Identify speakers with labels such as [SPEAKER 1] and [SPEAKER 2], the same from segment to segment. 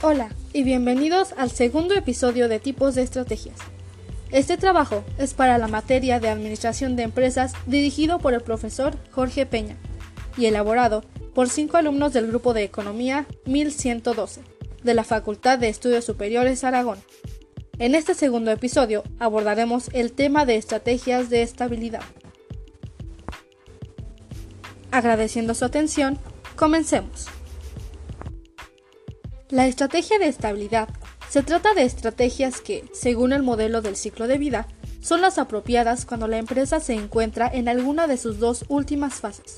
[SPEAKER 1] Hola y bienvenidos al segundo episodio de tipos de estrategias. Este trabajo es para la materia de Administración de Empresas dirigido por el profesor Jorge Peña y elaborado por cinco alumnos del grupo de Economía 1112 de la Facultad de Estudios Superiores Aragón. En este segundo episodio abordaremos el tema de estrategias de estabilidad. Agradeciendo su atención, comencemos. La estrategia de estabilidad se trata de estrategias que, según el modelo del ciclo de vida, son las apropiadas cuando la empresa se encuentra en alguna de sus dos últimas fases,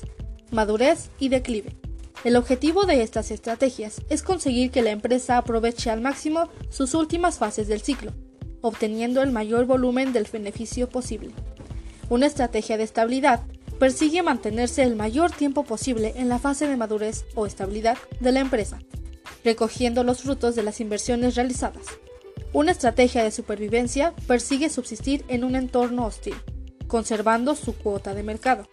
[SPEAKER 1] madurez y declive. El objetivo de estas estrategias es conseguir que la empresa aproveche al máximo sus últimas fases del ciclo, obteniendo el mayor volumen del beneficio posible. Una estrategia de estabilidad persigue mantenerse el mayor tiempo posible en la fase de madurez o estabilidad de la empresa, recogiendo los frutos de las inversiones realizadas. Una estrategia de supervivencia persigue subsistir en un entorno hostil, conservando su cuota de mercado.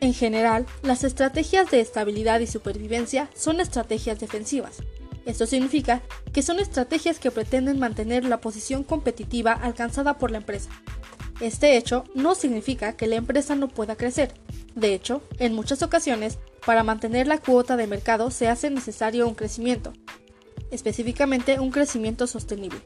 [SPEAKER 1] En general, las estrategias de estabilidad y supervivencia son estrategias defensivas. Esto significa que son estrategias que pretenden mantener la posición competitiva alcanzada por la empresa, este hecho no significa que la empresa no pueda crecer. De hecho, en muchas ocasiones, para mantener la cuota de mercado se hace necesario un crecimiento, específicamente un crecimiento sostenible.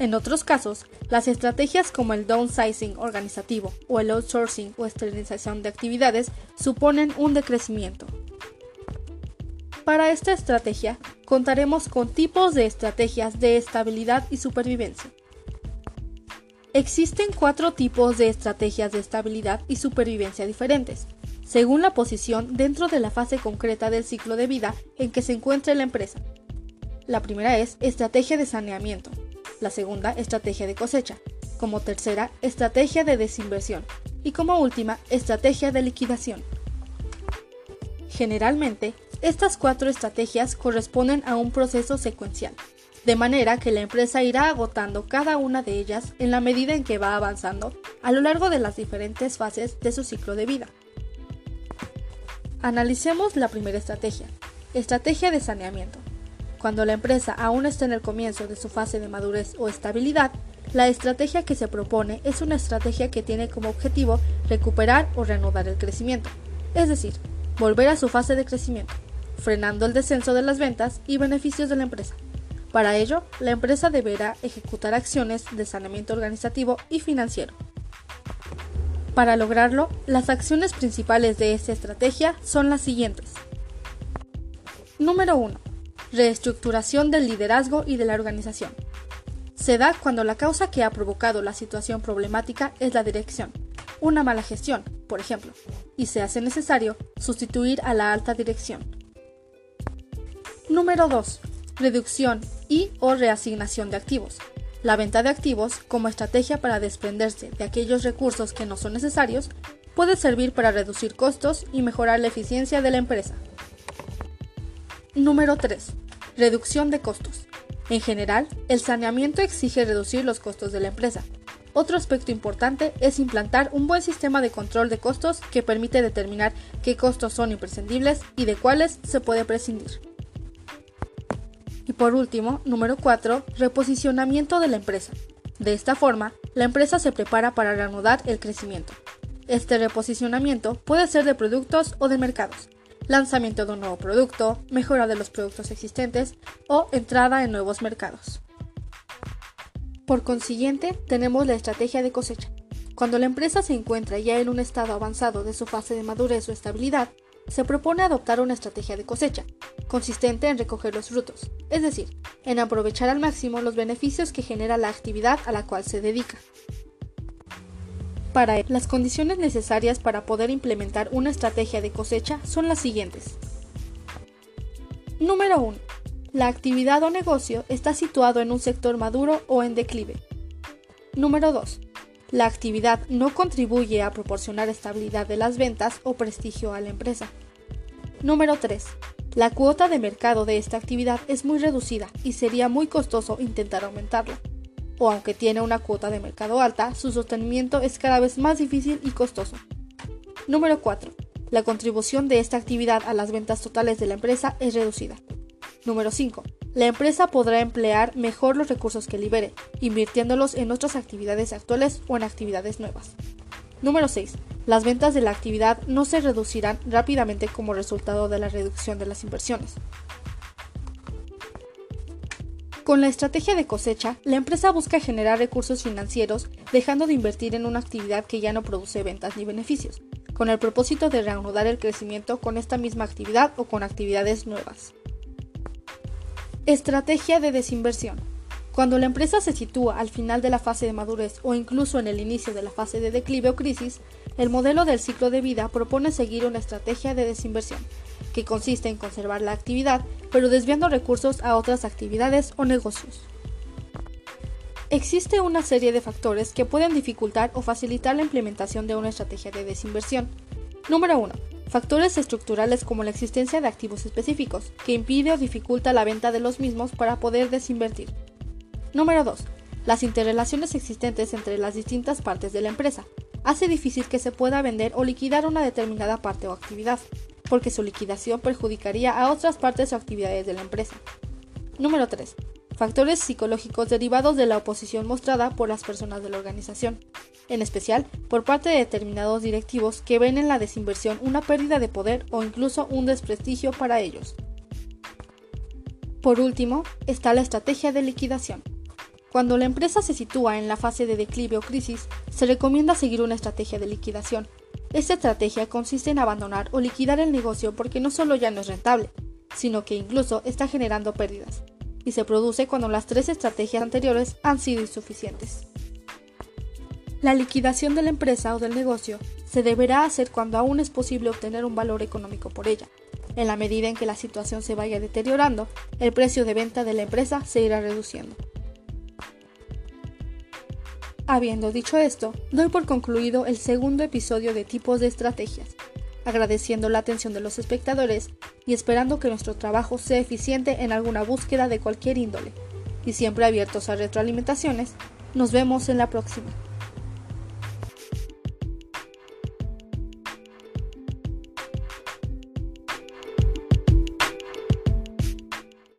[SPEAKER 1] En otros casos, las estrategias como el downsizing organizativo o el outsourcing o esterilización de actividades suponen un decrecimiento. Para esta estrategia, contaremos con tipos de estrategias de estabilidad y supervivencia. Existen cuatro tipos de estrategias de estabilidad y supervivencia diferentes, según la posición dentro de la fase concreta del ciclo de vida en que se encuentra la empresa. La primera es estrategia de saneamiento, la segunda estrategia de cosecha, como tercera estrategia de desinversión y como última estrategia de liquidación. Generalmente, estas cuatro estrategias corresponden a un proceso secuencial de manera que la empresa irá agotando cada una de ellas en la medida en que va avanzando a lo largo de las diferentes fases de su ciclo de vida. Analicemos la primera estrategia, estrategia de saneamiento. Cuando la empresa aún está en el comienzo de su fase de madurez o estabilidad, la estrategia que se propone es una estrategia que tiene como objetivo recuperar o reanudar el crecimiento, es decir, volver a su fase de crecimiento, frenando el descenso de las ventas y beneficios de la empresa. Para ello, la empresa deberá ejecutar acciones de saneamiento organizativo y financiero. Para lograrlo, las acciones principales de esta estrategia son las siguientes. Número 1. Reestructuración del liderazgo y de la organización. Se da cuando la causa que ha provocado la situación problemática es la dirección, una mala gestión, por ejemplo, y se hace necesario sustituir a la alta dirección. Número 2 reducción y o reasignación de activos. La venta de activos, como estrategia para desprenderse de aquellos recursos que no son necesarios, puede servir para reducir costos y mejorar la eficiencia de la empresa. Número 3. Reducción de costos. En general, el saneamiento exige reducir los costos de la empresa. Otro aspecto importante es implantar un buen sistema de control de costos que permite determinar qué costos son imprescindibles y de cuáles se puede prescindir. Por último, número 4, reposicionamiento de la empresa. De esta forma, la empresa se prepara para reanudar el crecimiento. Este reposicionamiento puede ser de productos o de mercados, lanzamiento de un nuevo producto, mejora de los productos existentes o entrada en nuevos mercados. Por consiguiente, tenemos la estrategia de cosecha. Cuando la empresa se encuentra ya en un estado avanzado de su fase de madurez o estabilidad, se propone adoptar una estrategia de cosecha, consistente en recoger los frutos, es decir, en aprovechar al máximo los beneficios que genera la actividad a la cual se dedica. Para él, las condiciones necesarias para poder implementar una estrategia de cosecha son las siguientes. Número 1. La actividad o negocio está situado en un sector maduro o en declive. Número 2. La actividad no contribuye a proporcionar estabilidad de las ventas o prestigio a la empresa. Número 3. La cuota de mercado de esta actividad es muy reducida y sería muy costoso intentar aumentarla. O aunque tiene una cuota de mercado alta, su sostenimiento es cada vez más difícil y costoso. Número 4. la contribución de esta actividad a las ventas totales de la empresa es reducida. Número 5. La empresa podrá emplear mejor los recursos que libere, invirtiéndolos en otras actividades actuales o en actividades nuevas. Número 6. Las ventas de la actividad no se reducirán rápidamente como resultado de la reducción de las inversiones. Con la estrategia de cosecha, la empresa busca generar recursos financieros dejando de invertir en una actividad que ya no produce ventas ni beneficios, con el propósito de reanudar el crecimiento con esta misma actividad o con actividades nuevas. Estrategia de desinversión. Cuando la empresa se sitúa al final de la fase de madurez o incluso en el inicio de la fase de declive o crisis, el modelo del ciclo de vida propone seguir una estrategia de desinversión, que consiste en conservar la actividad, pero desviando recursos a otras actividades o negocios. Existe una serie de factores que pueden dificultar o facilitar la implementación de una estrategia de desinversión. Número 1. Factores estructurales como la existencia de activos específicos, que impide o dificulta la venta de los mismos para poder desinvertir. Número 2. Las interrelaciones existentes entre las distintas partes de la empresa. Hace difícil que se pueda vender o liquidar una determinada parte o actividad, porque su liquidación perjudicaría a otras partes o actividades de la empresa. Número 3 factores psicológicos derivados de la oposición mostrada por las personas de la organización, en especial por parte de determinados directivos que ven en la desinversión una pérdida de poder o incluso un desprestigio para ellos. Por último, está la estrategia de liquidación. Cuando la empresa se sitúa en la fase de declive o crisis, se recomienda seguir una estrategia de liquidación. Esta estrategia consiste en abandonar o liquidar el negocio porque no solo ya no es rentable, sino que incluso está generando pérdidas y se produce cuando las tres estrategias anteriores han sido insuficientes. La liquidación de la empresa o del negocio se deberá hacer cuando aún es posible obtener un valor económico por ella. En la medida en que la situación se vaya deteriorando, el precio de venta de la empresa se irá reduciendo. Habiendo dicho esto, doy por concluido el segundo episodio de tipos de estrategias agradeciendo la atención de los espectadores y esperando que nuestro trabajo sea eficiente en alguna búsqueda de cualquier índole. Y siempre abiertos a retroalimentaciones, nos vemos en la próxima.